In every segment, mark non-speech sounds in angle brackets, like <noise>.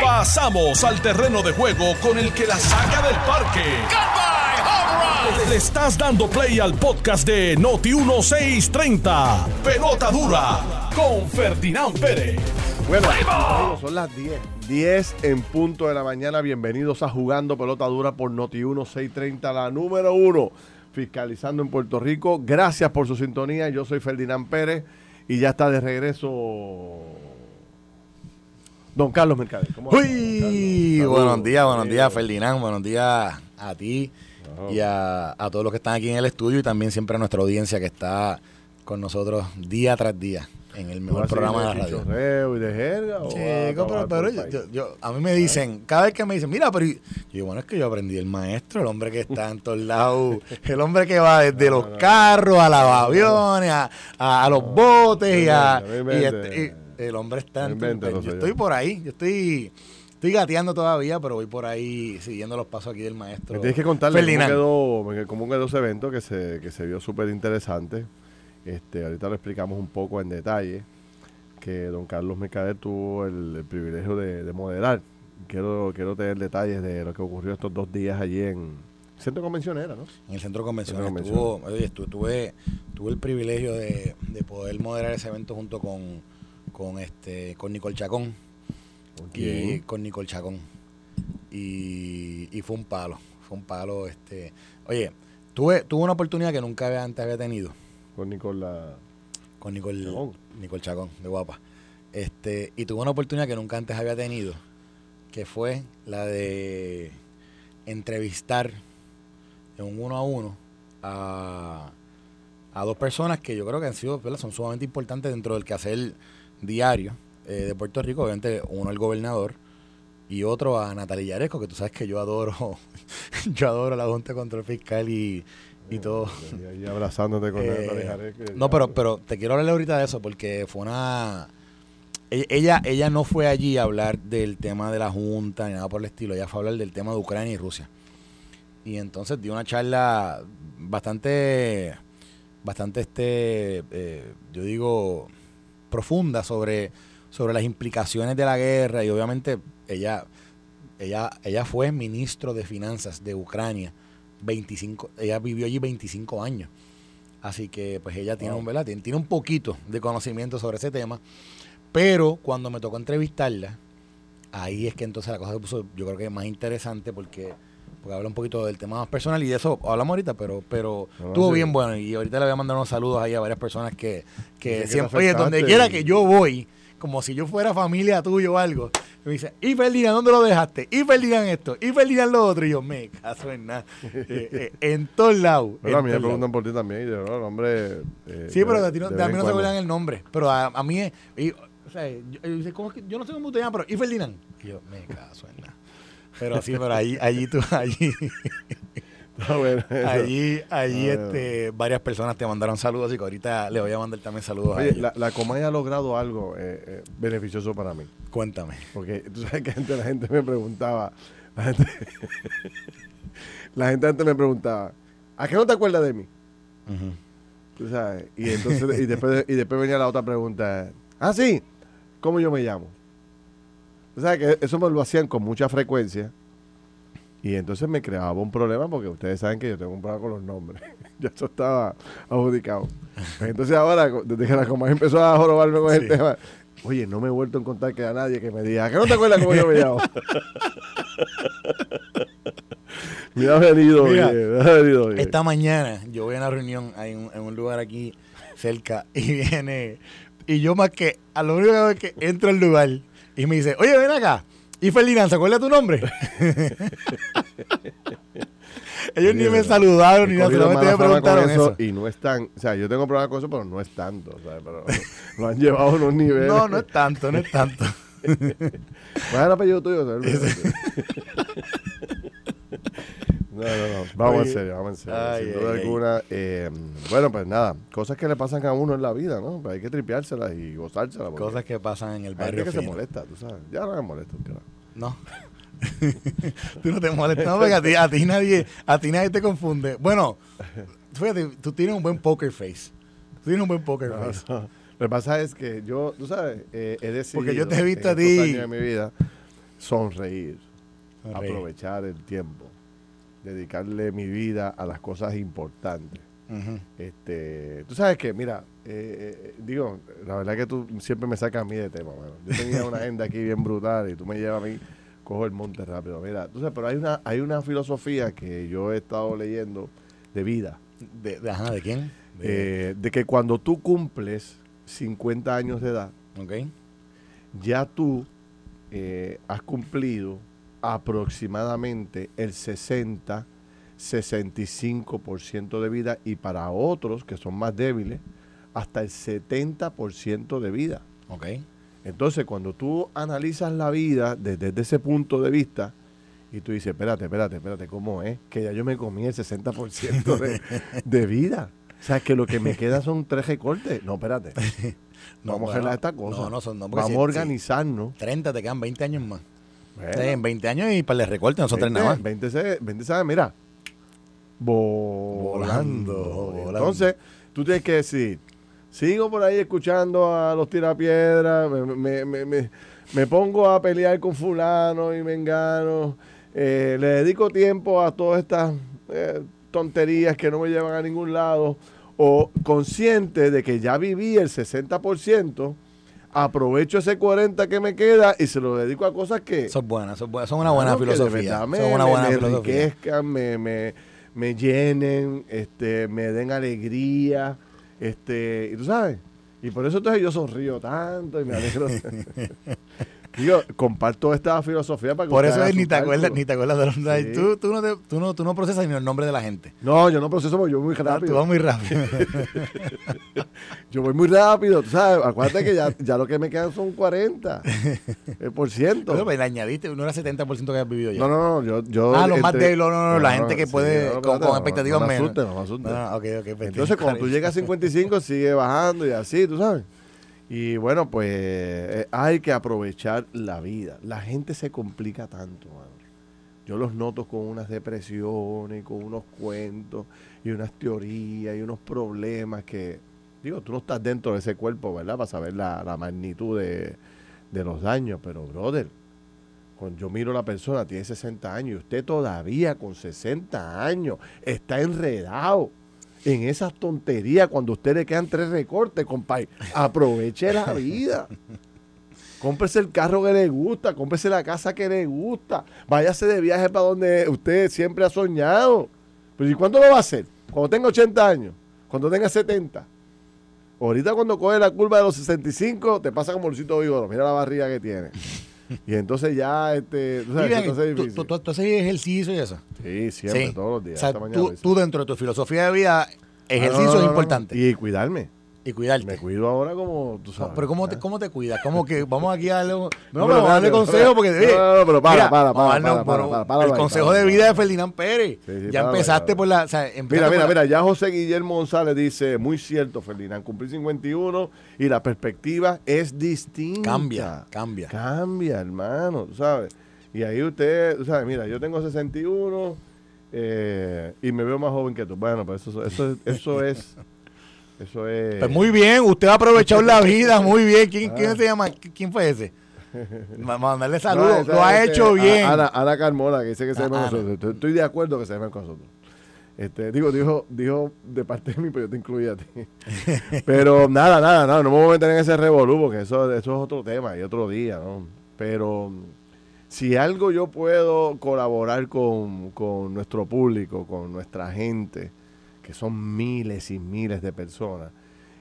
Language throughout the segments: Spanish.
Pasamos al terreno de juego con el que la saca del parque. Le estás dando play al podcast de Noti 1630. Pelota dura con Ferdinand Pérez. Bueno, amigos, son las 10. 10 en punto de la mañana. Bienvenidos a Jugando Pelota Dura por Noti 1630, la número uno, fiscalizando en Puerto Rico. Gracias por su sintonía. Yo soy Ferdinand Pérez y ya está de regreso Don Carlos Mercader. ¿Cómo va, Uy, Carlos? buenos días, buenos días, Eh, Ferdinand. Buenos días a ti y a, a todos los que están aquí en el estudio y también siempre a nuestra audiencia que está con nosotros día tras día en el ¿tú mejor programa de la radio. y de jerga? Chico, pero, pero yo- yo- yo- a mí me dicen, cada vez que me dicen, mira, pero yo digo, bueno, es que yo aprendí el maestro, el hombre que está en todos lados, <laughs> el hombre que va desde los carros a los aviones, a, a- a los botes y a... Y este- y el hombre está en Yo estoy por ahí, yo estoy... Estoy gateando todavía, pero voy por ahí siguiendo los pasos aquí del maestro. Me tienes que contarle cómo quedó, cómo quedó ese evento que se, que se vio súper interesante. Este, ahorita lo explicamos un poco en detalle. Que don Carlos Mercader tuvo el, el privilegio de, de moderar. Quiero, quiero tener detalles de lo que ocurrió estos dos días allí en Centro Convencionera, ¿no? En el centro de convenciones. Centro de Tuvo, oye, tuve el privilegio de, de poder moderar ese evento junto con, con este con Nicole Chacón. Y con Nicole Chacón. Y, y fue un palo. Fue un palo. este Oye, tuve, tuve una oportunidad que nunca había- antes había tenido Con Nicola. con Nicole Chacón. Nicole Chacón, de guapa. Este, y tuve una oportunidad que nunca antes había tenido, que fue la de entrevistar en un uno a uno a, a dos personas que yo creo que han sido, ¿verdad? son sumamente importantes dentro del quehacer diario eh, de Puerto Rico. Obviamente, uno el gobernador y otro a Natalia Yaresco, que tú sabes que yo adoro, <laughs> yo adoro la Junta de Control Fiscal y, y todo. Y ahí abrazándote con Eh, Natalia que no, pero, pero te quiero hablar ahorita de eso porque fue una... e- Ella, ella no fue allí a hablar del tema de la Junta ni nada por el estilo. Ella fue a hablar del tema de Ucrania y Rusia. Y entonces dio una charla bastante, bastante, este, eh, yo digo, profunda sobre, sobre las implicaciones de la guerra. Y obviamente ella, ella, ella fue ministro de Finanzas de Ucrania. 25, ella vivió allí 25 años. Así que pues ella tiene, un, ¿verdad? Tiene, tiene un poquito de conocimiento sobre ese tema. Pero cuando me tocó entrevistarla, ahí es que entonces la cosa se puso, yo creo que más interesante porque, porque habla un poquito del tema más personal y de eso hablamos ahorita, pero, pero No, estuvo sí. bien bueno. Y ahorita le voy a mandar unos saludos ahí a varias personas que, que siempre, oye, donde quiera que yo voy, como si yo fuera familia tuya o algo, me dice, y Ferdinand, ¿dónde lo dejaste? Y Ferdinand esto, y Ferdinand lo otro. Y yo, me caso en nada. <laughs> Eh, eh, en todos lados. Pero a mí me preguntan por ti también. Y yo, no, el hombre. eh, Sí, pero de- a ti no, de a mí no se acuerdan el nombre. Pero a, a mí es. y, o sea, yo, yo dice, ¿cómo es que- yo no sé cómo te llamas, pero. ¿Y Ferdinand? Y yo, me caso en nada. Pero sí, pero allí, <laughs> allí tú, allí, <laughs> bueno allí, allí, Ah, este, varias personas te mandaron saludos, así que ahorita le voy a mandar también saludos a ellos. la, la Comay ha logrado algo eh, eh, beneficioso para mí. Cuéntame. Porque tú sabes que antes la gente me preguntaba. La gente, <laughs> la gente antes me preguntaba. ¿A qué no te acuerdas de mí? Tú sabes. Y entonces y después, y después venía la otra pregunta. Ah, sí. ¿Cómo yo me llamo? Tú sabes que eso me lo hacían con mucha frecuencia. Y entonces me creaba un problema porque ustedes saben que yo tengo un problema con los nombres. <laughs> ya eso estaba adjudicado. Pues entonces ahora, desde que la Comay empezó a jorobarme con el Sí. tema, oye, no me he vuelto a encontrar que a nadie que me diga, ¿a qué no te acuerdas cómo yo me llamo? <laughs> me ha venido Mira, bien, me ha venido bien. Esta mañana yo voy a una reunión en, en un lugar aquí cerca y viene. Y yo más que, a lo único que que entro al lugar y me dice, oye, ven acá. Y Ferdinand, ¿se acuerda tu nombre? <laughs> Ellos ni me saludaron ni nada, solamente me preguntaron eso. Y no es tan, o sea, yo tengo problemas con eso, pero no es tanto, ¿sabes? Pero <laughs> lo han llevado a unos niveles. No, no es tanto, no es tanto. <laughs> ¿Cuál es el apellido tuyo? No, no, no. <laughs> Vamos Oye. en serio, vamos en serio. Ay, Sin duda ay. alguna. eh, bueno, pues nada, cosas que le pasan a uno en la vida, ¿no? Pues hay que tripeárselas y gozárselas. Cosas que pasan en el hay gente barrio que se molesta, tú sabes. Ya no me molesta, carajo. No. <laughs> tú no te molestas, no, porque a ti, a ti nadie, a ti nadie te confunde. Bueno, <laughs> fíjate, tú tienes un buen poker face. Tú tienes un buen poker face. No, Lo que pasa es que yo, tú sabes, eh, he decidido Porque yo te he visto en a ti. de mi vida sonreír, Sonreír. aprovechar el tiempo, dedicarle mi vida a las cosas importantes. Este, tú sabes que, mira, eh, eh, digo, la verdad que tú siempre me sacas a mí de tema, mano. Yo tenía una <laughs> agenda aquí bien brutal y tú me llevas a mí, cojo el monte rápido. Mira, tú sabes, pero hay una, hay una filosofía que yo he estado leyendo de vida, ¿De, de, ajá, ¿de quién? De- eh, de que cuando tú cumples 50 años de edad, ok. ya tú has cumplido aproximadamente el 60, 65% de vida y para otros que son más débiles, hasta el 70% de vida. Ok. Entonces, cuando tú analizas la vida desde, desde ese punto de vista y tú dices, espérate, espérate, espérate, ¿cómo es? Que ya yo me comí el 60% de, <laughs> de vida. O sea, que lo que me queda son tres recortes. No, espérate. <laughs> No, Vamos a bueno, arreglar esta cosa. no, no son- no, Vamos si- a organizarnos. 30, te quedan 20 años más. Bueno, Sí, en 20 años y para el recorte nosotros 20, nada más. 20, se- 20 sabe, mira, volando. Volando. Entonces, tú tienes que decir, sigo por ahí escuchando a los tirapiedras, me, me, me, me- me pongo a pelear con fulano y mengano, eh, le dedico tiempo a todas estas eh, tonterías que no me llevan a ningún lado, o consciente de que ya viví el 60%, aprovecho ese 40 que me queda y se lo dedico a cosas que... Eso es buena, eso es buena, eso es una buena Claro, filosofía. verdad me, una buena me filosofía. enriquezcan, me, me, me llenen, este, me den alegría, este, y tú sabes, y por eso entonces yo sonrío tanto y me alegro. <laughs> <laughs> Digo, comparto esta filosofía para que Por eso es, ni te acuerdas, ni te acuerdas de los Sí. tú, tú, no te- tú, no, tú no procesas ni el nombre de la gente. No, yo no proceso porque yo voy muy Tú rápido. vas muy rápido. <laughs> Yo voy muy rápido, tú sabes. Acuérdate que ya, ya lo que me quedan son 40 <laughs> eh, por ciento. Pero pues, le añadiste, no era 70% que has vivido ya. No, no, no, yo... yo Ah, los más débiles, no, no, no, la gente que sí, puede con- con expectativas no, me menos. no me asuste. No, ok, pues, Entonces, cuando tú llegas a <laughs> 55, sigue bajando y así, tú sabes. Y bueno, pues eh, hay que aprovechar la vida. La gente se complica tanto. Yo los noto con unas depresiones, con unos cuentos y unas teorías y unos problemas que, digo, tú no estás dentro de ese cuerpo, ¿verdad? Para saber la, la magnitud de, de los daños, pero, brother, cuando yo miro a la persona, tiene 60 años y usted todavía con 60 años está enredado en esas tonterías cuando a usted le quedan tres recortes, compadre. Aproveche la vida. Cómprese el carro que le gusta, cómprese la casa que le gusta, váyase de viaje para donde usted siempre ha soñado. Pero ¿y cuándo lo va a hacer? Cuando tenga 80 años, cuando tenga 70. Ahorita cuando coge la curva de los 65, te pasa como Luisito Vigoro, mira la barriga que tiene. <laughs> Y entonces ya, este, tú sabes, Vivian, entonces es tú, tú, haces ejercicio y eso. Sí, siempre, Sí. todos los días. O sea, esta mañana tú, dentro de tu filosofía de vida, Ah, ejercicio no, no, es importante. Y cuidarme. Y cuidarte. Me cuido ahora como tú sabes. pero ¿cómo te, ¿eh? ¿cómo te cuidas? ¿Cómo que vamos aquí a darle un- pero No, pero vamos a darle espérate, consejo porque... espérate. No, no, no, pero para, mira, para, para, para, pero para, para, El consejo de vida de Ferdinand Pérez. Sí, sí, ya empezaste por la... O sea, empezaste Mira, mira, la- mira, ya José Guillermo González dice, muy cierto, Ferdinand, cumplí 51 y la perspectiva es distinta. Cambia, cambia. Cambia, hermano, tú sabes. Y ahí usted, tú sabes, mira, yo tengo 61 eh, y me veo más joven que tú. Bueno, pues eso, eso, eso es, eso es... Pues muy bien, usted ha aprovechado la vida, <laughs> muy bien. ¿Quién, Ah. quién se llama? ¿Quién fue ese? <laughs> Ma- Mandarle saludos, lo ha hecho eh, bien. Ana, Ana Carmona, que dice que se Ah, llama con Ana. nosotros. Estoy, estoy de acuerdo que se llama con nosotros. Este, digo, dijo, dijo de parte de mí, pero yo te incluí a ti. <laughs> pero nada, nada, nada, no me voy a meter en ese revolú, porque eso, eso es otro tema y otro día, ¿no? Pero si algo yo puedo colaborar con, con nuestro público, con nuestra gente, que son miles y miles de personas,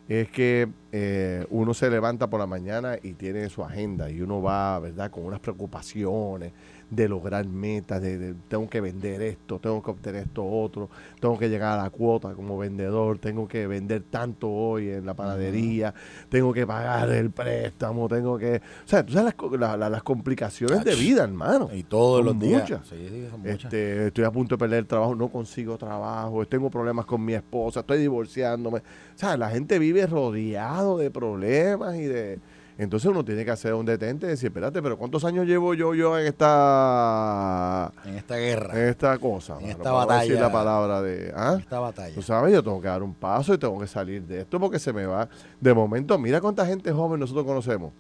es que eh, uno se levanta por la mañana y tiene su agenda y uno va, ¿verdad?, con unas preocupaciones de lograr metas, de, de tengo que vender esto, tengo que obtener esto otro, tengo que llegar a la cuota como vendedor, tengo que vender tanto hoy en la panadería, tengo que pagar el préstamo, tengo que... O sea, tú sabes las, la- la- las complicaciones de vida, hermano. Y todos Son los días. muchas. Sí, sí, son muchas. Este, estoy a punto de perder el trabajo, no consigo trabajo, tengo problemas con mi esposa, estoy divorciándome. O sea, la gente vive rodeado de problemas y de, Entonces uno tiene que hacer un detente y decir, espérate, pero ¿cuántos años llevo yo yo en esta En esta guerra. en esta cosa? En mano? esta no decir batalla. la palabra de, ¿ah? en esta batalla. Tú sabes, yo tengo que dar un paso y tengo que salir de esto porque se me va. De momento, mira cuánta gente joven nosotros conocemos.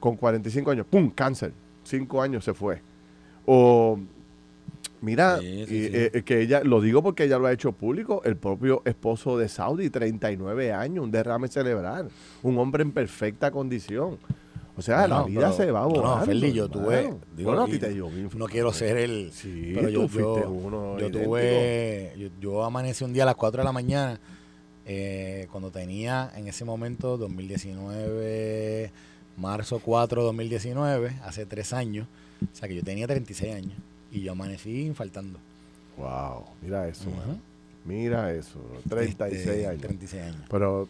Con 45 años, ¡pum! Cáncer. Cinco años se fue. O, mira, Sí, sí, y, sí. eh, que ella, lo digo porque ella lo ha hecho público, el propio esposo de Saudi, 39 años, un derrame cerebral. Un hombre en perfecta condición. O sea, la No, vida pero- se va no, no, volando. Ferli, yo tuve- hermano. digo, bueno, a y te No quiero ser el. Sí, pero yo, tú fuiste yo, uno yo idéntico. tuve. Yo, yo amanecí un día a las 4 de la mañana. eh, cuando tenía en ese momento, 2019, marzo 4 2019, hace tres años. O sea que yo tenía 36 años. Y yo amanecí faltando. Wow, mira eso, Ujú. mano. Mira eso, bro. 36 Este, años. 36 años. Pero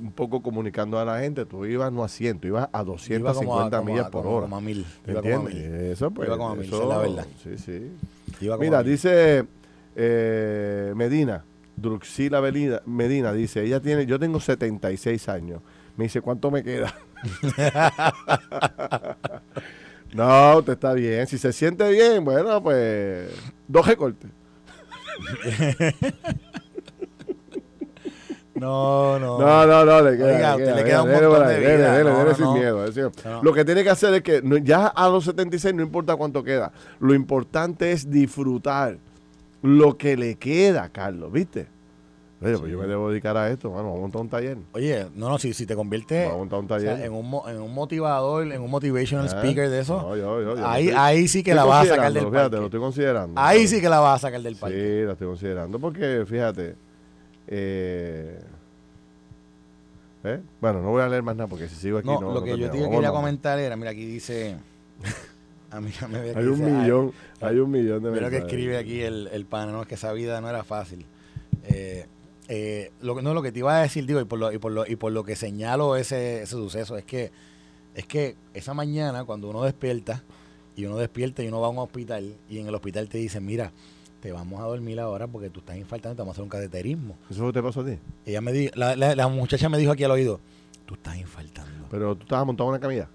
un poco comunicando a la gente, tú ibas no a 100, tú ibas a Iba 250 como a- millas a- por como- hora. como a mil. ¿Te Iba entiendes? mil. Eso, pues. Iba como a mil, eso- es la verdad. Sí, sí. Iba como Mira, dice eh, Medina, Druxila Medina, dice, ella tiene, yo tengo 76 años. Me dice, ¿cuánto me queda? <laughs> <laughs> no, usted está bien. Si se siente bien, bueno, pues dos recortes. <laughs> No, no. No, no, no, le queda. Oiga, le usted le queda, queda un montón de dele, vida. dele, No, dele no, sin no. miedo. es. Lo que tiene que hacer es que ya a los 76 no importa cuánto queda. Lo importante es disfrutar lo que le queda, Carlos, ¿viste? Oye, pues Sí. yo me debo dedicar a esto, bueno, vamos a montar un taller. Oye, no, no, si, si te conviertes o sea, en, un, en un motivador, en un motivational Ah, speaker de eso, no, yo- yo- yo ahí, estoy- ahí sí que la vas a sacar del Fíjate, parque. lo estoy considerando. Ahí sí que la vas a sacar del parque. Sí, la estoy considerando porque, fíjate, eh, ¿eh? bueno, no voy a leer más nada porque si sigo aquí No, no lo que yo te quería comentar era, mira, aquí dice... a mí ya me <laughs> Hay un dice, millón, hay un millón de Mira lo que escribe aquí el, el pana, no, es que esa vida no era fácil. Eh, eh, lo, que- no, lo que te iba a decir, digo, y por lo, y por lo, y por lo que señalo ese, ese suceso, es que, es que esa mañana cuando uno despierta, y uno despierta y uno va a un hospital, y en el hospital te dicen, mira, te vamos a dormir ahora porque tú estás infartando, te vamos a hacer un cateterismo. ¿Eso te pasó a ti? Ella me dijo, la, la- la muchacha me dijo aquí al oído, tú estás infartando. Pero tú estabas montado en una camilla.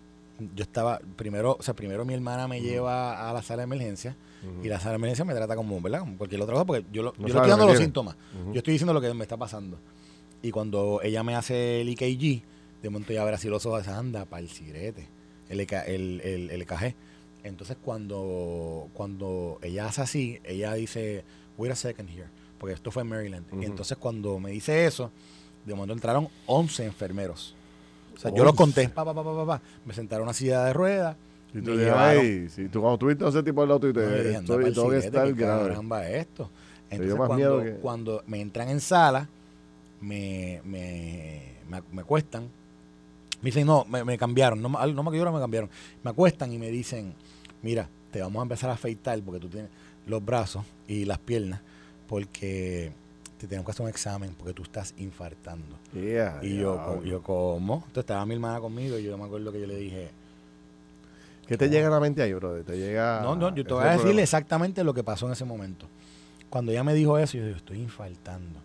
Yo estaba, primero, o sea, primero mi hermana me lleva a la sala de emergencia, y la sala de emergencia me trata como, ¿verdad? Como cualquier otra cosa, porque yo, lo- No yo estoy dando los síntomas. Ujú. Yo estoy diciendo lo que me está pasando. Y cuando ella me hace el EKG, de momento ya ver así los ojos, anda, para el cigrete, el, EK el, el, el EKG. Entonces cuando, cuando ella hace así, ella dice, wait a second here, porque esto fue en Maryland. Ujú. Y entonces cuando me dice eso, de momento entraron 11 enfermeros. O sea, yo los 11. conté, pa, pa, pa, pa, pa, me sentaron en una silla de ruedas, Y tú ay, si tú cuando tuviste a ese tipo al lado, tú dices, tengo que estar ¿qué grave. caramba es esto? Entonces, cuando, miedo que- cuando me entran en sala, me, me, me, me acuestan. Me dicen, no, me, me cambiaron. No, me- no me acuerdo, me cambiaron. Me acuestan y me dicen, mira, te vamos a empezar a afeitar porque tú tienes los brazos y las piernas porque te tenemos que hacer un examen porque tú estás infartando. Yeah, Y yo, yo, ¿cómo? Entonces estaba mi hermana conmigo y yo me acuerdo que yo le dije, ¿Qué te llega a la mente ahí, brother? Te llega... No, no, yo te voy a decir exactamente lo que pasó en ese momento. Cuando ella me dijo eso, yo dije, estoy infartando.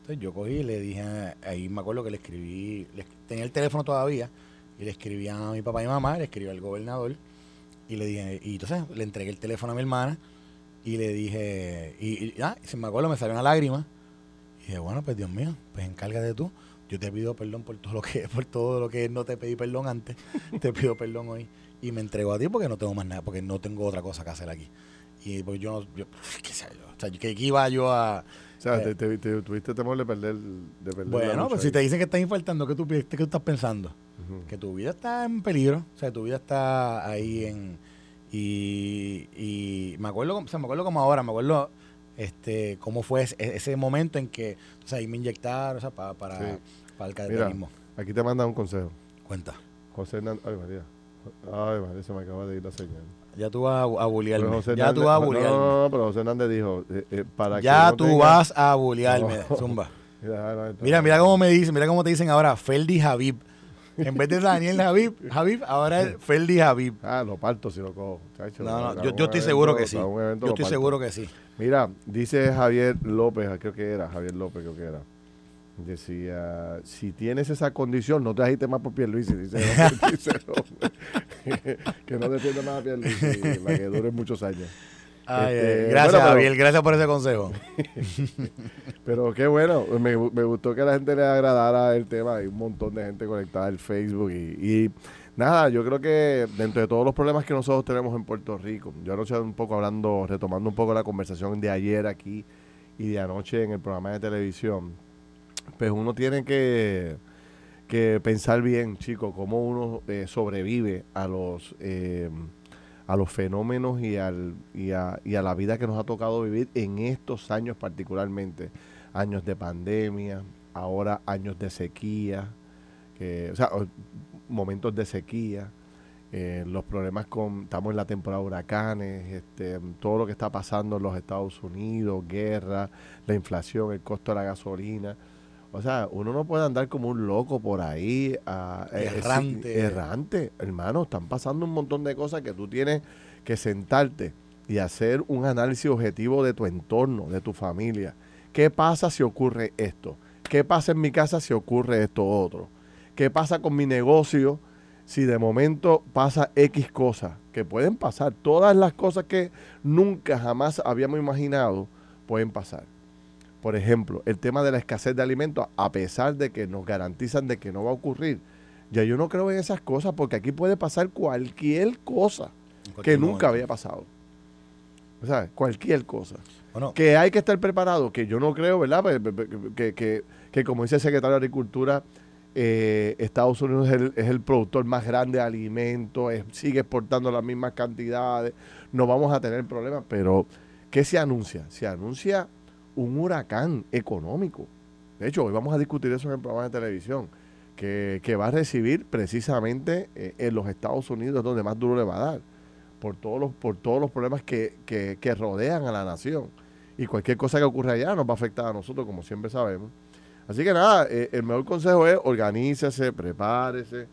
Entonces yo cogí y le dije, ahí me acuerdo que le escribí, le- tenía el teléfono todavía, y le escribí a mi papá y mamá, le escribí al gobernador, y le dije, y entonces le entregué el teléfono a mi hermana, y le dije, y, y, ah, se me acuerdo, me salió una lágrima, y dije, bueno, pues Dios mío, pues encárgate tú. Yo te pido perdón por todo lo que <laughs> por todo lo que no te pedí perdón antes. <laughs> te pido perdón hoy y me entrego a ti porque no tengo más nada, porque no tengo otra cosa que hacer aquí. Y pues yo no, yo, <laughs> qué sé yo, o sea, que aquí iba yo a... O sea, eh, te, te- te- tuviste temor de perder, de perder Bueno, lucha pues si te dicen que estás infartando, ¿qué tú, qué tú estás pensando? Que tu vida está en peligro, o sea, tu vida está ahí en... Y, y me acuerdo, o sea, me acuerdo como ahora, me acuerdo este cómo fue ese, ese momento en que, o sea, ahí me inyectaron, o sea, para, para, Sí. para el cateterismo. aquí te mandan un consejo. Cuenta. José Hernández... Ay, María. Ay, María, se me acaba de ir la señal. Ya tú vas a, bulearme. Ya tú vas a no, bulearme. No, no, pero José Hernández dijo, eh, eh, para ya que no tú tenga- vas a bulearme, No. Zumba. <laughs> Mira, no, está- Mira, mira cómo me dicen, mira cómo te dicen ahora, Feldi Javib. En vez de Daniel Javib, Javib, ahora es <laughs> Feldi Javib. Ah, lo parto si lo cojo. chacho. No, no, Para yo, un yo estoy evento- seguro que sí. para un evento Yo lo estoy parto. seguro que sí. Mira, dice Javier López, creo que era, Javier López creo que era. Decía, si tienes esa condición, no te agites más por Pierluisi. Dice, <laughs> dice <laughs> que no defienda más a Pierluisi para que dure muchos años. Este, gracias, Javier, gracias por ese consejo. <laughs> pero qué bueno, me, gustó que a la gente le agradara el tema. Hay un montón de gente conectada en Facebook y, nada, yo creo que dentro de todos los problemas que nosotros tenemos en Puerto Rico, yo anoche un poco hablando, retomando un poco la conversación de ayer aquí y de anoche en el programa de televisión, pues uno tiene que, que pensar bien, chicos, cómo uno eh, sobrevive a los... Eh, a los fenómenos y, al, y, a, y a la vida que nos ha tocado vivir en estos años particularmente. Años de pandemia, ahora años de sequía, o sea, momentos de sequía, eh, los problemas con, estamos en la temporada de huracanes, este, todo lo que está pasando en los Estados Unidos, guerra, la inflación, el costo de la gasolina. O sea, uno no puede andar como un loco por ahí. Ah, eh, errante. errante. Hermano, están pasando un montón de cosas que tú tienes que sentarte y hacer un análisis objetivo de tu entorno, de tu familia. ¿Qué pasa si ocurre esto? ¿Qué pasa en mi casa si ocurre esto otro? ¿Qué pasa con mi negocio si de momento pasa X cosas? Que pueden pasar. Todas las cosas que nunca jamás habíamos imaginado pueden pasar. Por ejemplo, el tema de la escasez de alimentos, a pesar de que nos garantizan de que no va a ocurrir, ya yo no creo en esas cosas porque aquí puede pasar cualquier cosa que nunca había pasado. O sea, cualquier cosa. Que hay que estar preparado, que yo no creo, ¿verdad? Pues, que, como dice el secretario de Agricultura, eh, Estados Unidos es el, productor más grande de alimentos, sigue exportando las mismas cantidades, no vamos a tener problemas, pero ¿qué se anuncia? Se anuncia un huracán económico. De hecho, hoy vamos a discutir eso en el programa de televisión, que, va a recibir precisamente eh, en los Estados Unidos donde más duro le va a dar, por todos los, por todos los problemas que, que, rodean a la nación. Y cualquier cosa que ocurra allá nos va a afectar a nosotros, como siempre sabemos. Así que nada, eh, el mejor consejo es organícese, prepárese,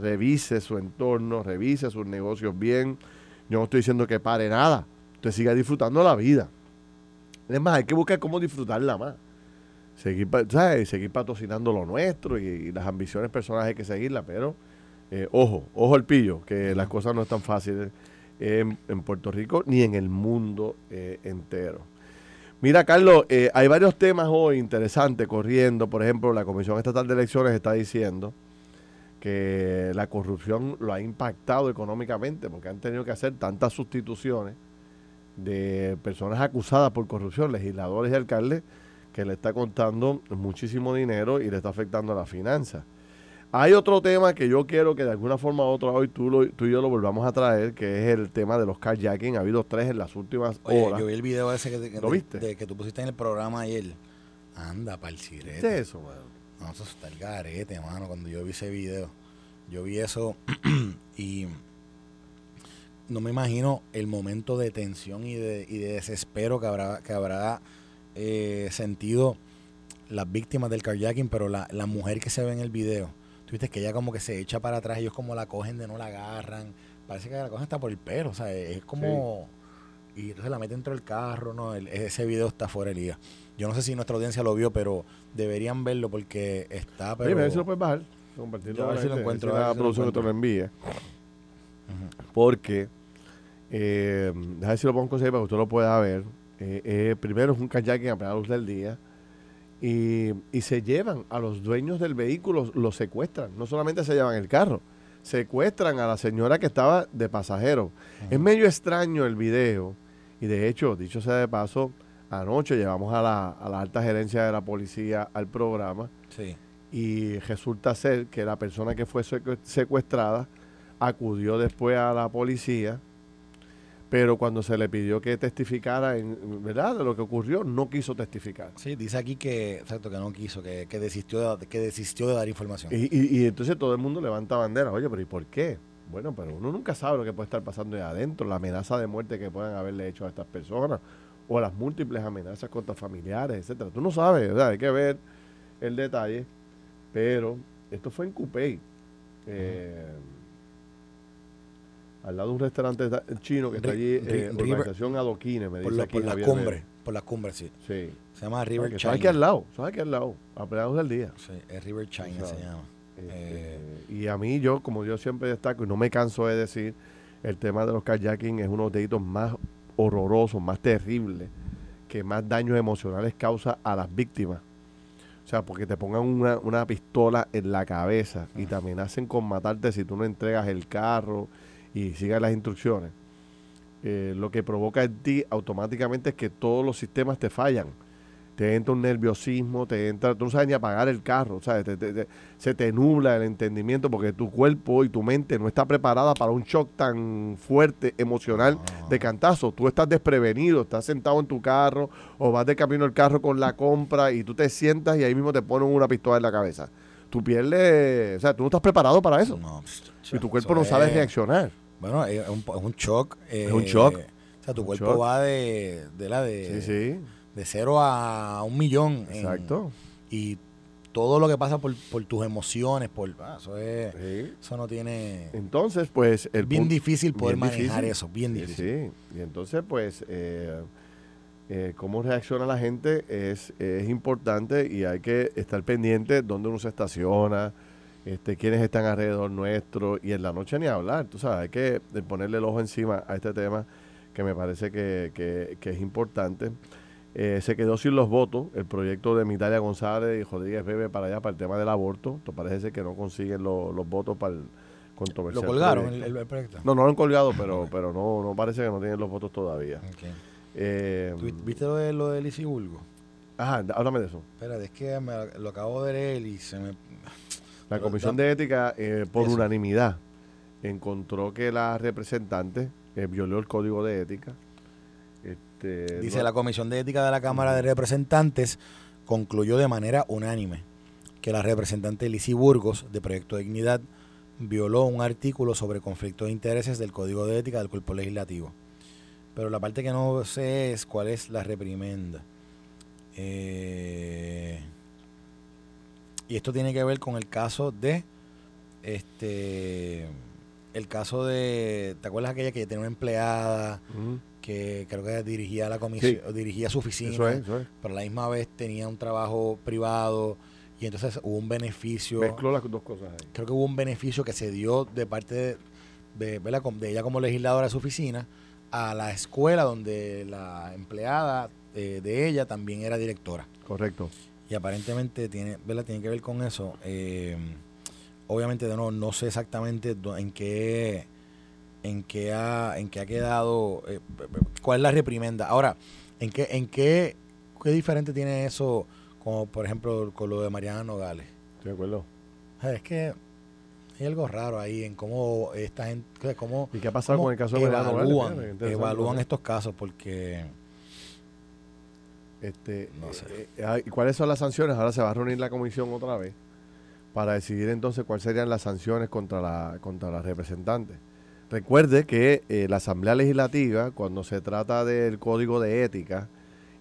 revise su entorno, revise sus negocios bien. Yo no estoy diciendo que pare nada, usted siga disfrutando la vida. Es más, hay que buscar cómo disfrutarla más. Seguir, ¿sabes? seguir patrocinando lo nuestro y, las ambiciones personales hay que seguirlas, pero eh, ojo, ojo al pillo, que las cosas no están fáciles en, Puerto Rico ni en el mundo eh, entero. Mira, Carlos, eh, hay varios temas hoy interesantes corriendo. Por ejemplo, la Comisión Estatal de Elecciones está diciendo que la corrupción lo ha impactado económicamente porque han tenido que hacer tantas sustituciones de personas acusadas por corrupción, legisladores y alcaldes, que le está contando muchísimo dinero y le está afectando a la finanza. Hay otro tema que yo quiero que de alguna forma u otra hoy tú, tú y yo lo volvamos a traer, que es el tema de los carjacking. Ha habido tres en las últimas horas. Yo vi el video ese que, ¿Lo viste? De, que tú pusiste en el programa ayer. Anda, para el sirete. ¿Qué es eso, mano? No, eso está el garete, mano. Cuando yo vi ese video, yo vi eso <clears throat> y no me imagino el momento de tensión y de, y de desespero que habrá, que habrá eh, sentido las víctimas del carjacking, pero la, la mujer que se ve en el video, tú viste que ella como que se echa para atrás, ellos como la cogen de no la agarran, parece que la cogen hasta por el pelo, o sea, es como... Y entonces la mete dentro del carro, no, ese video está fuera de liga. Yo no sé si nuestra audiencia lo vio, pero deberían verlo porque está... Pero, si lo puedes bajar, compartirlo. a ver si lo encuentro. La producción que te lo envíe. Porque eh, déjame ver si lo pongo conseguir para que usted lo pueda ver. Eh, eh, primero es un kayaking a plena luz del día. Y, se llevan a los dueños del vehículo, los secuestran. No solamente se llevan el carro, secuestran a la señora que estaba de pasajero. Es medio extraño el video. Y de hecho, dicho sea de paso, anoche llevamos a la, a la alta gerencia de la policía al programa. Sí. Y resulta ser que la persona que fue secuestrada acudió después a la policía pero cuando se le pidió que testificara en verdad de lo que ocurrió no quiso testificar. Sí dice aquí que exacto que no quiso que, que desistió de, que desistió de dar información. Y, y, entonces todo el mundo levanta bandera. Oye pero y por qué bueno pero uno nunca sabe lo que puede estar pasando ahí adentro la amenaza de muerte que puedan haberle hecho a estas personas o las múltiples amenazas contra familiares etcétera. Tú no sabes ¿verdad? hay que ver el detalle pero esto fue en Cupey eh, al lado de un restaurante chino que está allí, eh, River- organización Adoquines, me Por, dice la- aquí por las Javier cumbres, por las cumbres, sí. Se llama Ah, River que China. Eso es aquí al lado, eso es aquí al lado, a plegados del día. Sí, es River China se sabes. llama. Este, Eh, y a mí, yo, como yo siempre destaco, y no me canso de decir, el tema de los kayaking es uno de los delitos más horrorosos, más terribles, que más daños emocionales causa a las víctimas. O sea, porque te pongan una, una pistola en la cabeza y te amenacen con matarte si tú no entregas el carro y sigas las instrucciones. Eh, lo que provoca en ti automáticamente es que todos los sistemas te fallan. Te entra un nerviosismo, te entra, tú no sabes ni apagar el carro, ¿sabes? Te- te- te- se te nubla el entendimiento porque tu cuerpo y tu mente no está preparada para un shock tan fuerte, emocional, de cantazo. Tú estás desprevenido, estás sentado en tu carro o vas de camino al carro con la compra y tú te sientas y ahí mismo te ponen una pistola en la cabeza. Tu piel, le- o sea, tú no estás preparado para eso. no, y tu cuerpo no sabe reaccionar. Bueno, es un, es un shock. Es un eh, shock. O sea, tu cuerpo shock. va de, de la de, Sí, sí, de cero a un millón. en- exacto. y todo lo que pasa por, por tus emociones, por ah, eso es, Sí. eso no tiene Entonces, pues... El bien difícil poder bien manejar difícil. eso, bien difícil. Sí, y entonces pues eh, eh, cómo reacciona la gente es, es importante y hay que estar pendiente dónde uno se estaciona, este, quiénes están alrededor nuestro y en la noche ni hablar, tú sabes, hay que eh, ponerle el ojo encima a este tema que me parece que, que- que es importante. Eh, se quedó sin los votos el proyecto de Mitalia González y Rodríguez Bebe para allá, para el tema del aborto. Esto parece que no consiguen lo- los votos para el Lo controversial colgaron el, proyecto. el- el proyecto. No, no lo han colgado, pero, <laughs> pero no, no parece que no tienen los votos todavía. Ok. Eh, ¿Tú ¿Viste lo de, lo de Lizzie Bulgo? ajá, háblame de eso. Espérate, es que me- lo acabo de leer y se me... La Comisión de Ética, eh, por Eso. unanimidad, encontró que la representante eh, violó el código de ética. Este, Dice no- la Comisión de Ética de la Cámara de Representantes concluyó de manera unánime que la representante Lizzie Burgos de Proyecto Dignidad violó un artículo sobre conflicto de intereses del Código de Ética del Cuerpo Legislativo. Pero la parte que no sé es cuál es la reprimenda. Eh, y esto tiene que ver con el caso de este el caso de ¿te acuerdas aquella que tenía una empleada que creo que dirigía la comisión, dirigía su oficina, Eso es, eso es. pero a la misma vez tenía un trabajo privado y entonces hubo un beneficio, Mezcló las dos cosas ahí. creo que hubo un beneficio que se dio de parte de ella como legisladora de su oficina a la escuela donde la empleada eh, de ella también era directora. Correcto. Y aparentemente tiene, ¿verdad? tiene que ver con eso. Eh, obviamente de nuevo no sé exactamente en qué en qué ha en qué ha quedado eh, cuál es la reprimenda. Ahora, en qué en qué qué diferente tiene eso como por ejemplo con lo de Mariana Nogales. Estoy de acuerdo. Es que hay algo raro ahí en cómo esta gente cómo ¿Y qué ha pasado cómo con el caso de Mariano Nogales? evalúan, evalúan estos casos porque Este, No sé. eh, eh, ay, ¿Cuáles son las sanciones? Ahora se va a reunir la comisión otra vez para decidir entonces cuáles serían las sanciones contra la, contra la representante. Recuerde que eh, la Asamblea Legislativa, cuando se trata del código de ética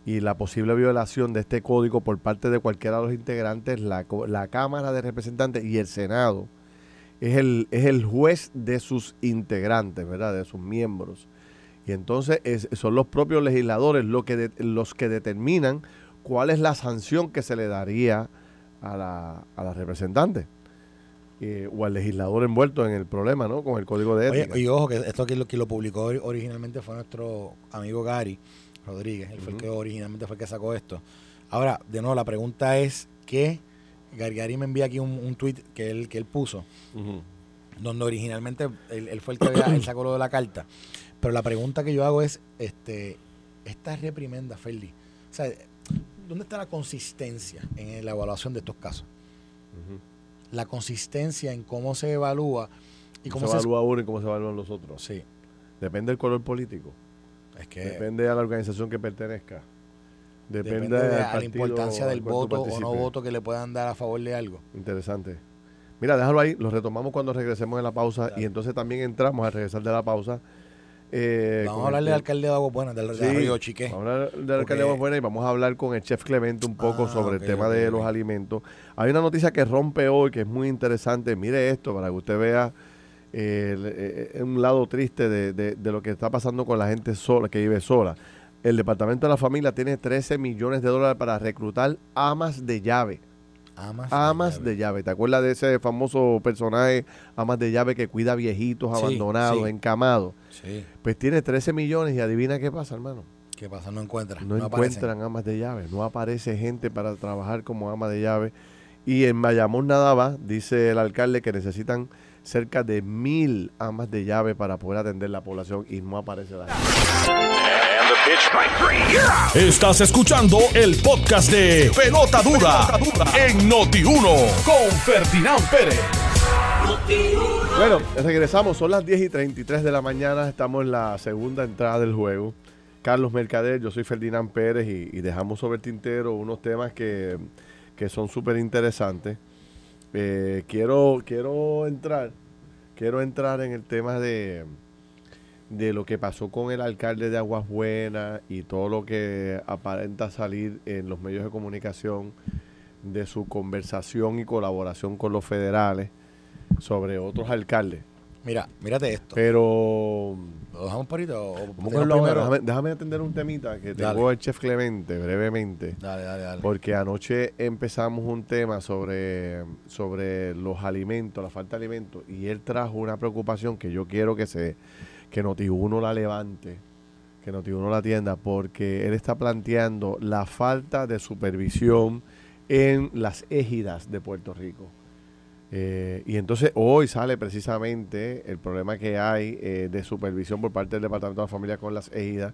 y la posible violación de este código por parte de cualquiera de los integrantes, la, la Cámara de Representantes y el Senado es el, es el juez de sus integrantes, ¿verdad? De sus miembros. Y entonces es- son los propios legisladores los que, de- los que determinan cuál es la sanción que se le daría a la, a la representante eh, o al legislador envuelto en el problema, ¿no? Con el código de Oye, ética. y ojo, que esto que lo, que lo publicó ori- originalmente fue nuestro amigo Gary Rodríguez. Él fue el que originalmente fue el que sacó esto. Ahora, de nuevo, la pregunta es que Gary, Gary me envía aquí un, un tweet que él, que él puso, donde originalmente él, él fue el que él sacó lo de la carta. Pero la pregunta que yo hago es, este, esta reprimenda, Ferdi, o sea, ¿dónde está la consistencia en la evaluación de estos casos? Ujú. La consistencia en cómo se evalúa y ¿Cómo cómo se se... evalúa uno y cómo se evalúan los otros? Sí, Depende del color político. es que... Depende a la organización que pertenezca. Depende, Depende de la- a la partido importancia del voto o no voto que le puedan dar a favor de algo. Interesante. Mira, déjalo ahí, lo retomamos cuando regresemos en la pausa Dale. y entonces también entramos al regresar de la pausa. Eh, Vamos a hablarle el- al alcalde de Aguas Buenas, del Sí, Arroyo Chiqué. Vamos a hablar del alcalde de Aguas Buenas y vamos a hablar con el chef Clemente un poco Ah, sobre el tema de los alimentos. Hay una noticia que rompe hoy que es muy interesante. Mire esto para que usted vea eh, un lado triste de, de, lo que está pasando con la gente sola, que vive sola. El Departamento de la Familia tiene 13 millones de dólares para reclutar amas de llave. Amas, de, llave. ¿Te acuerdas de ese famoso personaje, amas de llave, que cuida viejitos abandonados, encamados? Sí. Pues tiene 13 millones y adivina qué pasa, hermano. ¿Qué pasa? No encuentran. No, encuentran amas de llave. No aparece gente para trabajar como ama de llave. Y en Bayamón nada va, dice el alcalde, que necesitan cerca de mil amas de llave para poder atender la población y no aparece la gente. Estás escuchando el podcast de Pelota Dura, en Noti1 con Ferdinand Pérez. Bueno, regresamos, son las 10 y 33 de la mañana, estamos en la segunda entrada del juego. Carlos Mercader, yo soy Ferdinand Pérez y, dejamos sobre el tintero unos temas que, son súper interesantes. Eh, quiero, quiero entrar, quiero entrar en el tema de de lo que pasó con el alcalde de Aguas Buenas y todo lo que aparenta salir en los medios de comunicación de su conversación y colaboración con los federales sobre otros alcaldes. Mira, mírate esto. Pero. ¿Lo dejamos por déjame, déjame, atender un temita que tengo el chef Clemente brevemente. Dale, dale, dale. Porque anoche empezamos un tema sobre, sobre los alimentos, la falta de alimentos, y él trajo una preocupación que yo quiero que se que Noti1 la levante, que Noti1 la atienda, porque él está planteando la falta de supervisión en las égidas de Puerto Rico. Eh, y entonces hoy sale precisamente el problema que hay eh, de supervisión por parte del Departamento de la Familia con las égidas.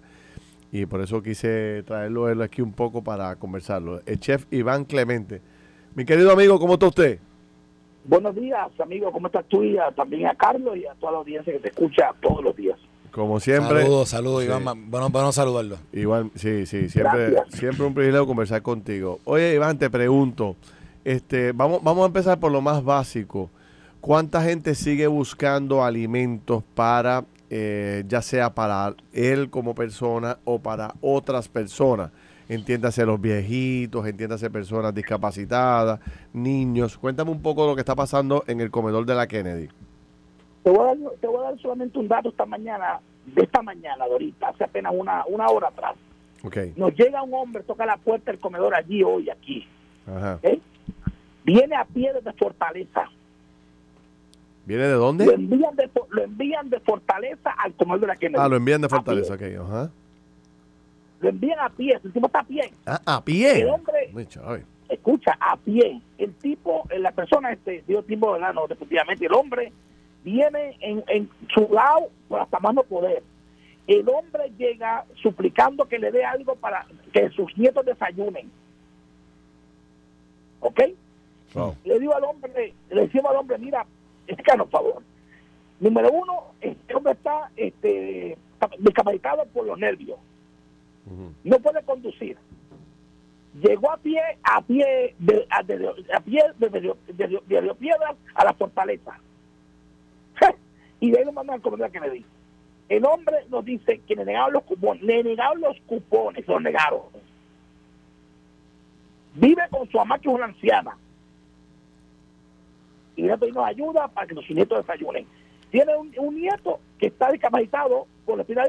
Y por eso quise traerlo aquí un poco para conversarlo. El chef Iván Clemente. Mi querido amigo, ¿cómo está usted? Buenos días, amigo, ¿cómo estás tú? Y también a Carlos y a toda la audiencia que te escucha todos los días. Como siempre. Saludos, saludos, Iván. Bueno, bueno saludarlo. Igual, sí, sí, siempre, siempre un privilegio conversar contigo. Oye, Iván, te pregunto, este, vamos, vamos a empezar por lo más básico. ¿Cuánta gente sigue buscando alimentos para, eh, ya sea para él como persona o para otras personas? Entiéndase los viejitos, entiéndase personas discapacitadas, niños. Cuéntame un poco lo que está pasando en el comedor de la Kennedy. Te voy a dar, te voy a dar solamente un dato esta mañana, de esta mañana, de ahorita, hace apenas una, una hora atrás. Okay. Nos llega un hombre, toca la puerta del comedor allí hoy, aquí. Viene a pie desde Fortaleza. ¿Viene de dónde? Lo envían de, lo envían de Fortaleza al comedor de la Kennedy. Ah, lo envían de Fortaleza, ok, ajá lo envían a pie, el tipo está a pie. Ah, a pie. El hombre, escucha, a pie. El tipo, eh, la persona, este, dio tipo, ¿verdad? No, definitivamente, el hombre viene en, en su lado por hasta más no poder. El hombre llega suplicando que le dé algo para que sus nietos desayunen. ¿Ok? Le digo al hombre, le decimos al hombre, mira, por favor. Número uno, este hombre está este, discapacitado por los nervios no puede conducir. Llegó a pie, a pie, de, a, pie de, Piedras a la fortaleza. y de ahí lo mandan al comandante Kennedy. El hombre nos dice que le negaron los cupones, le negaron los cupones, los negaron. Vive con su mamá que es una anciana. Y le pedimos ayuda para que los nietos desayunen. Tiene un, nieto que está discapacitado por la espina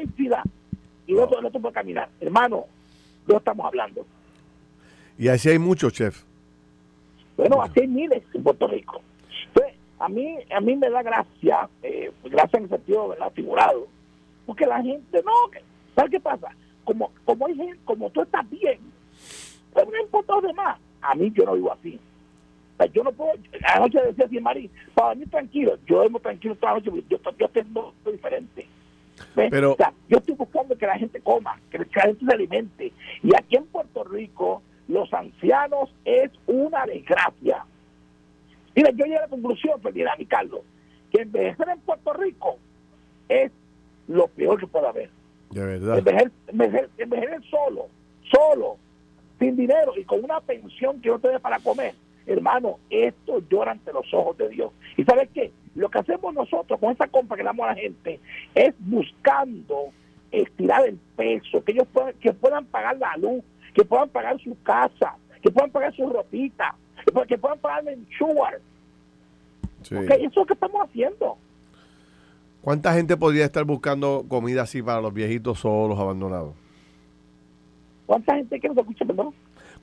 y el otro, puede caminar. Hermano, no estamos hablando. Y así hay muchos, chef. Bueno, así hay miles en Puerto Rico. Entonces, a mí, a mí me da gracia, eh, gracia en el sentido ¿verdad? figurado, porque la gente, no, ¿sabes qué pasa? Como, como hay gente, como tú estás bien, pues no importa los demás. A mí yo no vivo así. yo no puedo, anoche decía así, Mari, para mí tranquilo, yo duermo tranquilo toda la noche, yo, yo tengo diferente. Pero, yo estoy buscando que la gente coma, que la gente se alimente. Y aquí en Puerto Rico, los ancianos es una desgracia. Mira, yo llegué a la conclusión, Ferdinand y Carlos, que envejecer en Puerto Rico es lo peor que puede haber. De verdad. Envejecer, solo, solo, sin dinero y con una pensión que no te dé para comer. Hermano, esto llora ante los ojos de Dios. ¿Y sabes qué? Lo que hacemos nosotros con esa compra que damos a la gente es buscando estirar el peso, que ellos puedan, que puedan pagar la luz, que puedan pagar su casa, que puedan pagar su ropita, que, puedan pagar el insure. eso es lo que estamos haciendo. ¿Cuánta gente podría estar buscando comida así para los viejitos solos, abandonados? ¿Cuánta gente que no se escucha, perdón?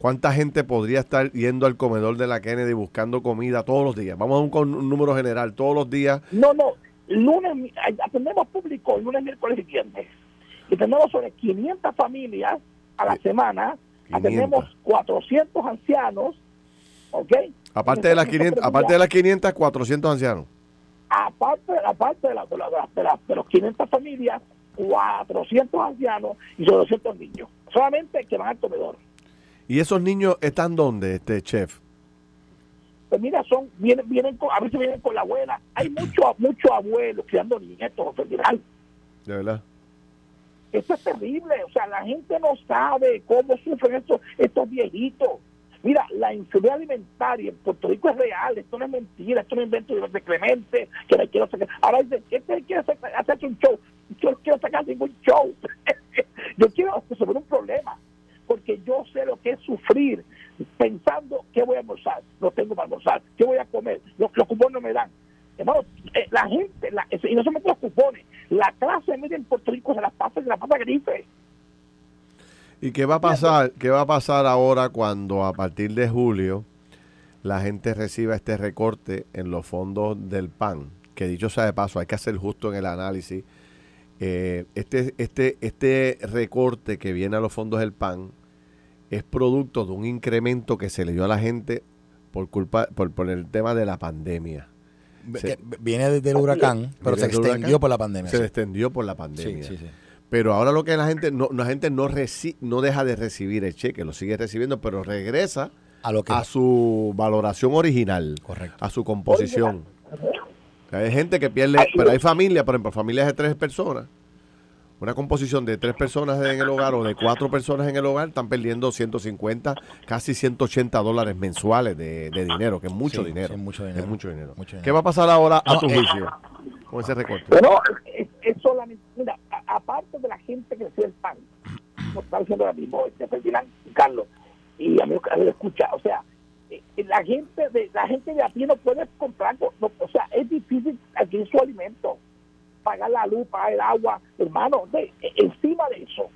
¿Cuánta gente podría estar yendo al comedor de la Kennedy buscando comida todos los días? Vamos a un, con un número general, todos los días. No, no, lunes, atendemos público lunes, miércoles y viernes. Y tenemos sobre 500 familias a la semana, atendemos 400 ancianos, ¿ok? Aparte de las 500, aparte de las 500, 400 ancianos. Aparte, aparte de, la, de, la, de, los 500 familias, 400 ancianos y 200 niños. Solamente que van al comedor. ¿Y esos niños están dónde, este chef? Pues mira, son vienen, vienen con, a veces vienen con la abuela. Hay <clears throat> muchos mucho abuelos criando nietos, federal. De verdad. Esto es terrible. O sea, la gente no sabe cómo sufren estos, estos viejitos. Mira, la inseguridad alimentaria en Puerto Rico es real, esto no es mentira, esto no es invento de Clemente, que me quiero sacar. Ahora dice, este quiere hacer un show. Yo no quiero sacar ningún show. <laughs> yo quiero resolver un problema, porque yo sé lo que es sufrir pensando qué voy a almorzar, no tengo para almorzar, qué voy a comer, los, cupones no me dan. Hermano, eh, la gente, la, y no solamente los cupones, la clase media en Puerto Rico se la pasa, se la pasa gripe. ¿Y qué va a pasar? ¿Qué va a pasar ahora cuando a partir de julio la gente reciba este recorte en los fondos del PAN? Que dicho sea de paso, hay que hacer justo en el análisis. Eh, este, este, este recorte que viene a los fondos del PAN es producto de un incremento que se le dio a la gente por culpa por, por el tema de la pandemia. viene desde el huracán, pero se extendió por la pandemia. Se extendió por la pandemia. Sí, sí, sí. Pero ahora lo que la gente no, la gente no, no deja de recibir el cheque, lo sigue recibiendo, pero regresa a, lo que... a su valoración original, a su composición. Hay gente que pierde, pero hay familias, por ejemplo, familias de tres personas, una composición de tres personas en el hogar o de cuatro personas en el hogar, están perdiendo 150, casi 180 dólares mensuales de, dinero, que es mucho, dinero, es mucho dinero. ¿Qué va a pasar ahora a tu eh, juicio con ese recorte? Bueno, es, solamente, mira, aparte de la gente que recibe el pan, como está diciendo ahora mismo este Ferdinand Carlos, y a mí, lo escucha, o sea, la gente de la gente de aquí no puede comprar, o sea, es difícil adquirir su alimento, pagar la luz, pagar el agua, hermano, de, e, encima de eso,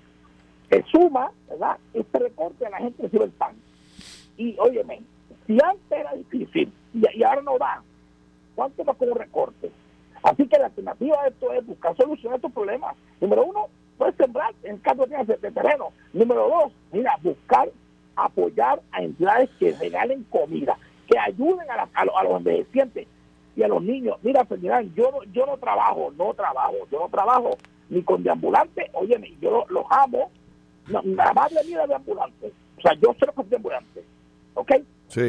se suma, ¿verdad? Este recorte a la gente recibe el pan. Y óyeme, si antes era difícil y, ahora no va, ¿cuánto va con un recorte? Así que la alternativa de esto es buscar soluciones a estos problemas. Número uno, puedes sembrar en caso de terreno. Número dos, mira, buscar apoyar a entidades que regalen comida, que ayuden a, a, los envejecientes y a los niños. Mira, Ferdinand, yo, yo no trabajo, no trabajo, yo no trabajo ni con deambulantes, oye, yo los amo, la madre mía de ambulante, o sea, yo soy de ambulante, ¿ok?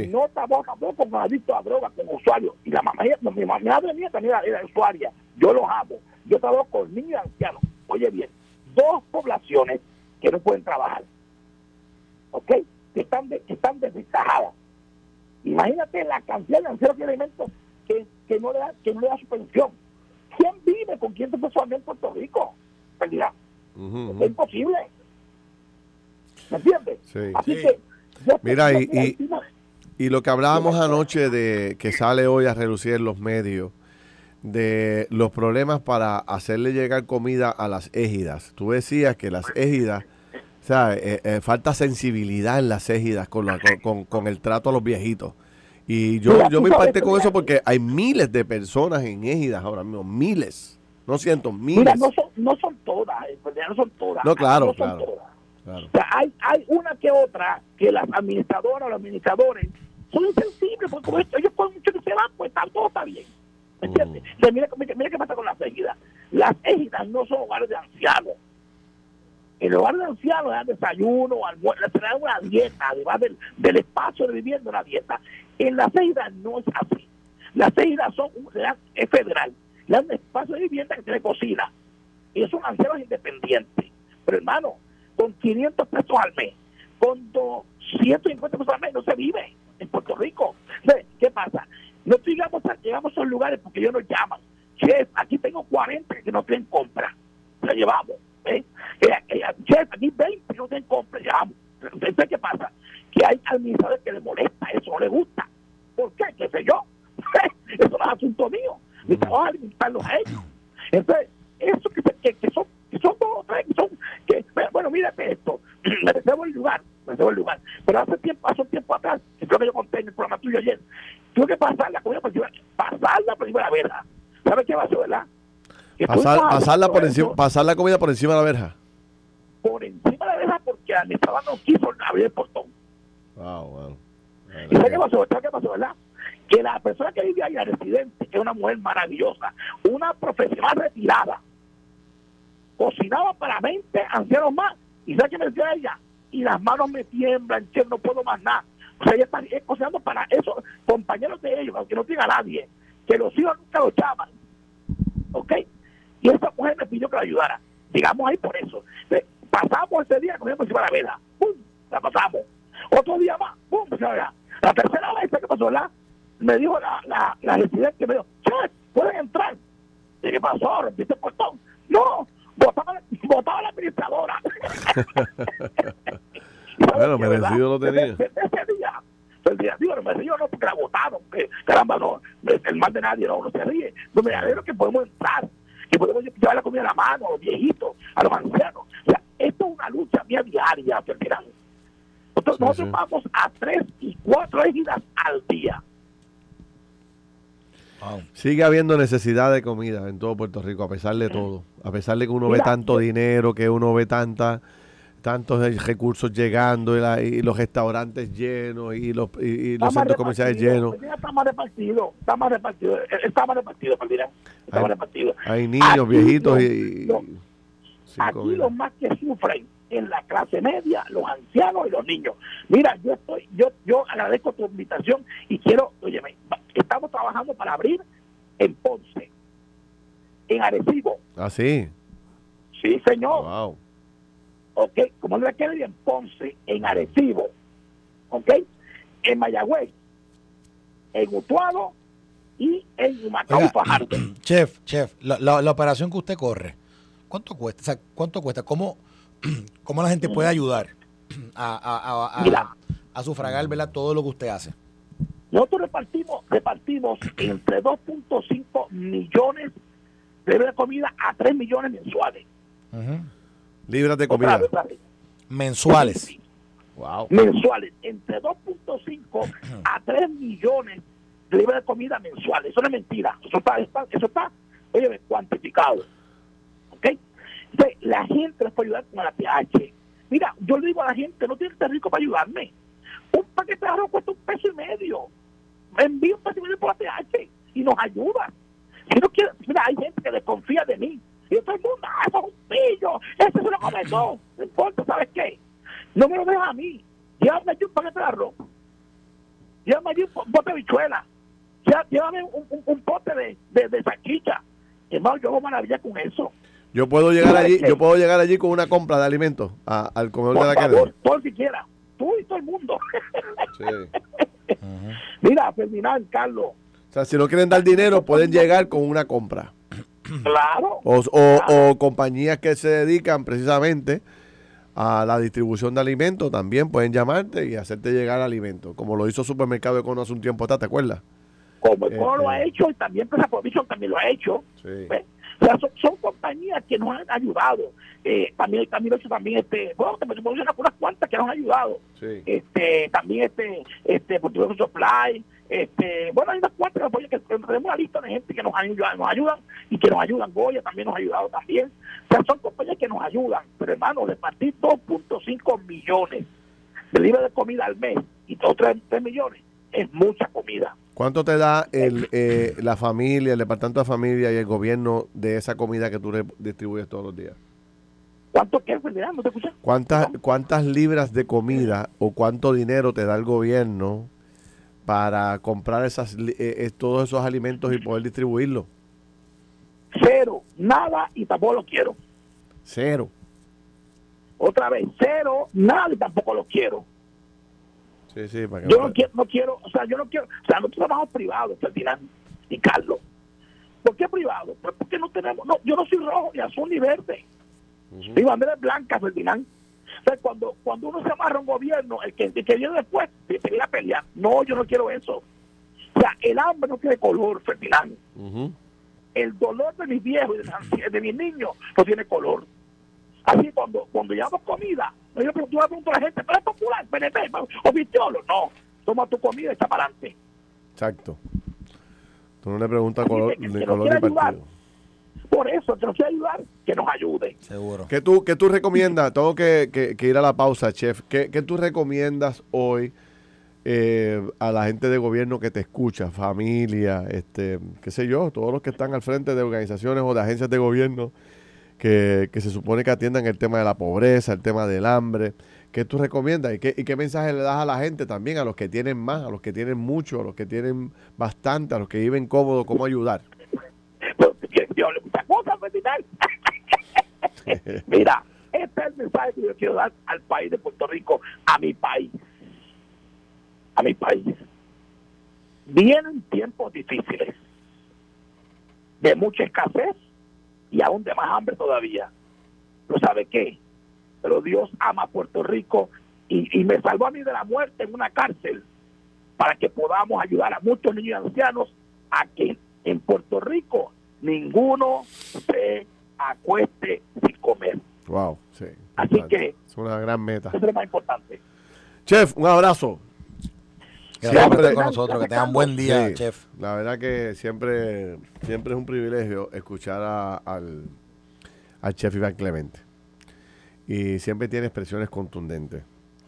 No trabajo tampoco con adictos a drogas, como usuario. Y la mamá, mi madre mía también era, usuaria. Yo los amo. Yo trabajo con niños y ancianos. Oye bien, dos poblaciones que no pueden trabajar. ¿Ok? Que están, de, que están desventajadas. Imagínate la cantidad de ancianos que alimentos que, que, no le da, que no le da su pensión. ¿Quién vive con quién se fue en Puerto Rico? Realidad. Es imposible. ¿Me entiendes? Así que. Mira, y, y lo que hablábamos anoche de que sale hoy a relucir en los medios, de los problemas para hacerle llegar comida a las égidas. Tú decías que las égidas, o sea, eh, eh, falta sensibilidad en las égidas con, con, el trato a los viejitos. Y yo, yo me impacté con eso porque hay miles de personas en égidas ahora mismo, miles, no siento, miles. Mira, no son, no son todas, no son todas. No, claro, claro. hay, hay una que otra que las administradoras o los administradores son insensibles, porque como ellos pueden mucho que se van, pues todo está bien. ¿Me mm. entiendes? mira, mira, qué pasa con las égidas. Las égidas no son hogares de ancianos. En el hogar de ancianos dan desayuno, almuerzo, dan una dieta, además del, del espacio de vivienda, una dieta. En las égidas no es así. Las égidas son, es federal. Le dan espacio de vivienda que tiene cocina. Y son ancianos independientes. Pero hermano, con 500 pesos al mes, con 250 pesos al mes no se vive en Puerto Rico. ¿Qué pasa? No llegamos a, llegamos a esos lugares porque ellos nos llaman. Chef, aquí tengo 40 que no tienen compra. Lo llevamos. ¿eh? Jeff, aquí 20 no se compra, digamos. ¿Usted qué pasa? Que hay administradores que le molesta, eso no le gusta. ¿Por qué? ¿Qué sé yo? <laughs> eso no es asunto mío. Mi trabajo es administrarlos a ellos. Entonces, eso que, que, que son, que son dos o tres, que son, que, bueno, mírate esto, <clears throat> me merecemos el lugar, me merecemos el lugar. Pero hace tiempo, hace un tiempo atrás, que creo que yo conté en el programa tuyo ayer, tuve que pasar la comida por encima, pasar la primera verja. ¿Sabes qué va a hacer, verdad? Pasar, por encima, la comida por encima de la verja. por encima de la verja porque administradora no quiso abrir el portón. Wow, wow. ¿Y sabes qué pasó? ¿Sabes qué pasó, verdad? Que la persona que vive ahí, la residente, que es una mujer maravillosa, una profesional retirada, cocinaba para 20 ancianos más. ¿Y sabes qué me decía ella? Y las manos me tiemblan, che, no puedo más nada. O sea, ella está cocinando para esos compañeros de ellos, aunque no tenga nadie, que los hijos nunca lo llaman. ¿Ok? Y esa mujer me pidió que la ayudara. Digamos ahí por eso. Pasamos ese día, comíamos encima de la vela. ¡Pum! La pasamos. Otro día más. ¡Pum! La, la tercera vez ¿sabes qué pasó, ¿verdad? Me dijo la, la, la residente, me dijo, che, pueden entrar. ¿Y qué pasó? ¿Rompiste el portón? No, botaba, botaba la administradora. <laughs> Bueno, ¿Sabes qué, merecido lo tenía. Desde- desde ese día, el día, digo, no me río no porque la votaron, que caramba, no, el mal de nadie, no, no se ríe. No me alegro que podemos entrar, que podemos llevar la comida a la mano a los viejitos, a los ancianos. O sea, esto es una lucha mía diaria, Ferdinand. Nosotros, Sí, nosotros sí. vamos a tres y cuatro ejidas al día. Wow. Sigue habiendo necesidad de comida en todo Puerto Rico, a pesar de todo. A pesar de que uno ve tanto yo- dinero, que uno ve tanta, tantos recursos llegando y, la- y los restaurantes llenos y los, y, y los centros comerciales llenos. Está más repartido, está más repartido, eh, está más repartido, está Hay- más repartido. Hay niños, Aquí viejitos los- y, los- Aquí los más que sufren en la clase media, los ancianos y los niños. Mira, yo estoy, yo, yo agradezco tu invitación y quiero, oye, estamos trabajando para abrir en Ponce, en Arecibo, Ah, sí. sí señor, Wow. Ok, como no le queda en Ponce, en Arecibo, ok, en Mayagüez, en Utuado y en Humacao Oiga, Fajardo. <clears throat> chef, chef, la, la- la operación que usted corre, ¿cuánto cuesta? O sea, ¿cuánto cuesta? ¿Cómo, <clears throat> cómo la gente puede ayudar a, a, a- a- Mira. a sufragar ¿verdad? todo lo que usted hace? Nosotros repartimos, repartimos <clears throat> entre 2.5 millones de comida a 3 millones mensuales. Libras de Otra comida. vez, otra vez. Mensuales. Wow. Mensuales. Entre 2.5 a 3 millones de libras de comida mensuales. Eso no es mentira. Eso está, está- eso está oye, cuantificado. ¿Ok? Entonces, la gente nos puede ayudar con la PH. Mira, yo le digo a la gente, no tiene que ser rico para ayudarme. Un paquete de arroz cuesta un peso y medio. Me envío un peso y medio por la PH y nos ayuda. Si no quiere, mira, hay gente que desconfía de mí. Y todo el mundo, ah, eso es un pillo, ese se lo come todo. No importa, ¿sabes qué? No me lo deja a mí. Llévame allí un paquete de arroz. Llévame allí un bote de bichuela. Llé- Llévame un, un, un pote de, de, de salchicha. Hermano, yo hago maravilla con eso. Yo puedo llegar ¿Sabes allí, qué? yo puedo llegar allí con una compra de alimentos a- al comedor de la favor, todo el que quiera. Tú y todo el mundo. Sí. <laughs> Mira, Ferdinand, Carlos. O sea, si no quieren dar dinero, pueden llegar con una compra. <clears throat> Claro. O, o- o compañías que se dedican precisamente a la distribución de alimentos también pueden llamarte y hacerte llegar alimentos, como lo hizo Supermercado Econo hace un tiempo atrás, ¿te acuerdas? Como Coro lo ha hecho y también Empresa Provision también lo ha hecho. Sí. ¿ves? O sea, son, son compañías que nos han ayudado. Eh, también también hecho también este, bueno, mencionar unas cuantas que nos han ayudado. Sí. Este, también este, este, Portugués Supply, este, bueno, hay unas cuantas apoyo que tenemos una lista de gente que nos ayudan, nos ayudan y que nos ayudan. Goya también nos ha ayudado también. O sea, son compañías que nos ayudan. Pero hermano, repartir 2.5 millones de libras de comida al mes y otros 3 millones es mucha comida. ¿Cuánto te da el, eh, la familia, el departamento de familia y el gobierno de esa comida que tú distribuyes todos los días? ¿Cuánto qué? ¿No te escuchas? ¿Cuántas, ¿Cuántas libras de comida o cuánto dinero te da el gobierno para comprar esas, eh, eh, todos esos alimentos y poder distribuirlos? Cero, nada y tampoco lo quiero. Cero. Otra vez, cero, nada y tampoco lo quiero. Sí, sí, para que Yo no- no quiero, no quiero, o sea, yo no quiero, o sea, nosotros trabajamos privados, Ferdinand y Carlos. ¿Por qué privado? Pues porque no tenemos, no, yo no soy rojo, ni azul, ni verde. Mi bandera es blanca, Ferdinand. O sea, cuando, cuando uno se amarra a un gobierno, el que, el que viene después, se viene a pelear. No, yo no quiero eso. O sea, el hambre no tiene color, Ferdinand. Ujú. El dolor de mis viejos y de, de mis niños no tiene color. Así cuando, cuando llevamos comida, yo le pregunto a la gente, ¿pero es popular, PNP o Vistiolo? No, toma tu comida y está para adelante. Exacto. Tú no le preguntas color, ni color ni partido. Por eso, que nos quiere ayudar, que nos ayude. Seguro. ¿Qué tú, qué tú recomiendas? <laughs> Tengo que, que, ir a la pausa, chef. ¿Qué, qué tú recomiendas hoy eh, a la gente de gobierno que te escucha, familia, este, qué sé yo, todos los que están al frente de organizaciones o de agencias de gobierno que, que se supone que atiendan el tema de la pobreza, el tema del hambre? ¿Qué tú recomiendas? ¿Y qué, ¿Y qué mensaje le das a la gente también, a los que tienen más, a los que tienen mucho, a los que tienen bastante, a los que viven cómodos, cómo ayudar? <laughs> Mira, este es el mensaje que yo quiero dar al país de Puerto Rico, a mi país. A mi país. Vienen tiempos difíciles, de mucha escasez y aún de más hambre todavía. ¿Pero sabe qué? Pero Dios ama a Puerto Rico y, y me salvó a mí de la muerte en una cárcel para que podamos ayudar a muchos niños y ancianos a que en Puerto Rico ninguno se acueste sin comer. Wow, sí. Así que es una gran meta. Eso es lo más importante. Chef, un abrazo. Gracias por estar con nosotros, que tengan buen día, chef. La verdad que siempre, siempre es un privilegio escuchar al, al chef Iván Clemente. Y siempre tiene expresiones contundentes.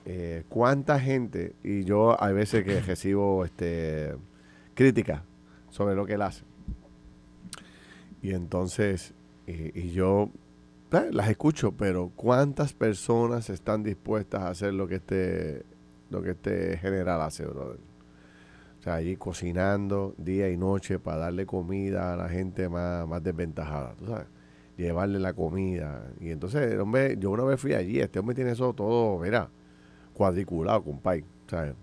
Eh, ¿Cuánta gente, y yo hay veces que recibo este, críticas sobre lo que él hace, y entonces, y, yo eh, las escucho, pero ¿cuántas personas están dispuestas a hacer lo que este, lo que este general hace, brother? O sea, allí cocinando día y noche para darle comida a la gente más, más desventajada, tú sabes. Llevarle la comida. Y entonces, hombre, yo una vez fui allí, este hombre tiene eso todo, mira, cuadriculado, compadre. ¿sabes?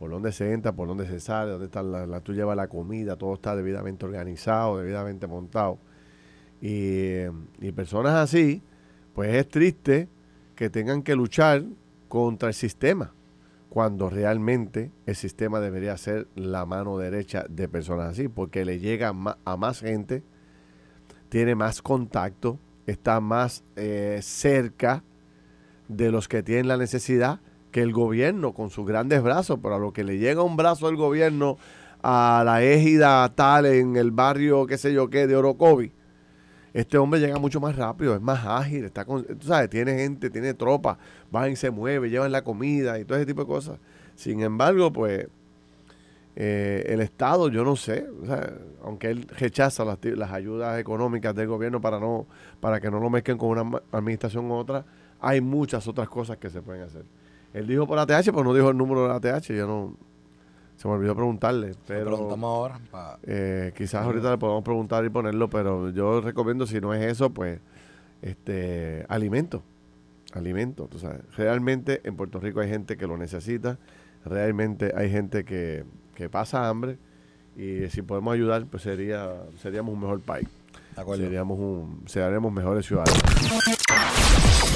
Por dónde se entra, por dónde se sale, dónde está la, la, tú llevas la comida, todo está debidamente organizado, debidamente montado. Y, y personas así, pues es triste que tengan que luchar contra el sistema, cuando realmente el sistema debería ser la mano derecha de personas así, porque le llega a más gente, tiene más contacto, está más eh, cerca de los que tienen la necesidad que el gobierno con sus grandes brazos, pero a lo que le llega un brazo del gobierno a la égida tal en el barrio, qué sé yo qué, de Orocovi, este hombre llega mucho más rápido, es más ágil, está sabes, tiene gente, tiene tropa, va y se mueve, llevan la comida y todo ese tipo de cosas. Sin embargo, pues eh, el Estado, yo no sé, aunque él rechaza las, las, ayudas económicas del gobierno para no para que no lo mezclen con una administración u otra, hay muchas otras cosas que se pueden hacer. Él dijo por ATH, pero no dijo el número de ATH, yo no se me olvidó preguntarle, pero... preguntamos ahora. Eh, quizás ahorita le podemos preguntar y ponerlo, pero yo recomiendo, si no es eso, pues, este, alimento. Alimento, tú sabes. Realmente en Puerto Rico hay gente que lo necesita, realmente hay gente que, que pasa hambre y si podemos ayudar, pues sería seríamos un mejor país. Seríamos un, seríamos mejores ciudadanos.